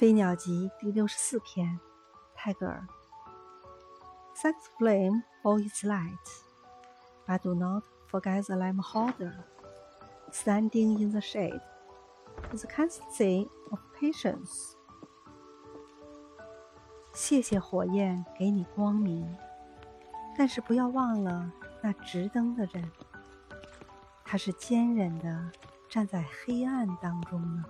飞鸟集第六十四篇，泰戈尔。Sex flame for its light, but do not forget the lamp holder. Standing in the shade is a constancy of patience. 谢谢火焰给你光明，但是不要忘了那直灯的人，他是坚韧的站在黑暗当中呢。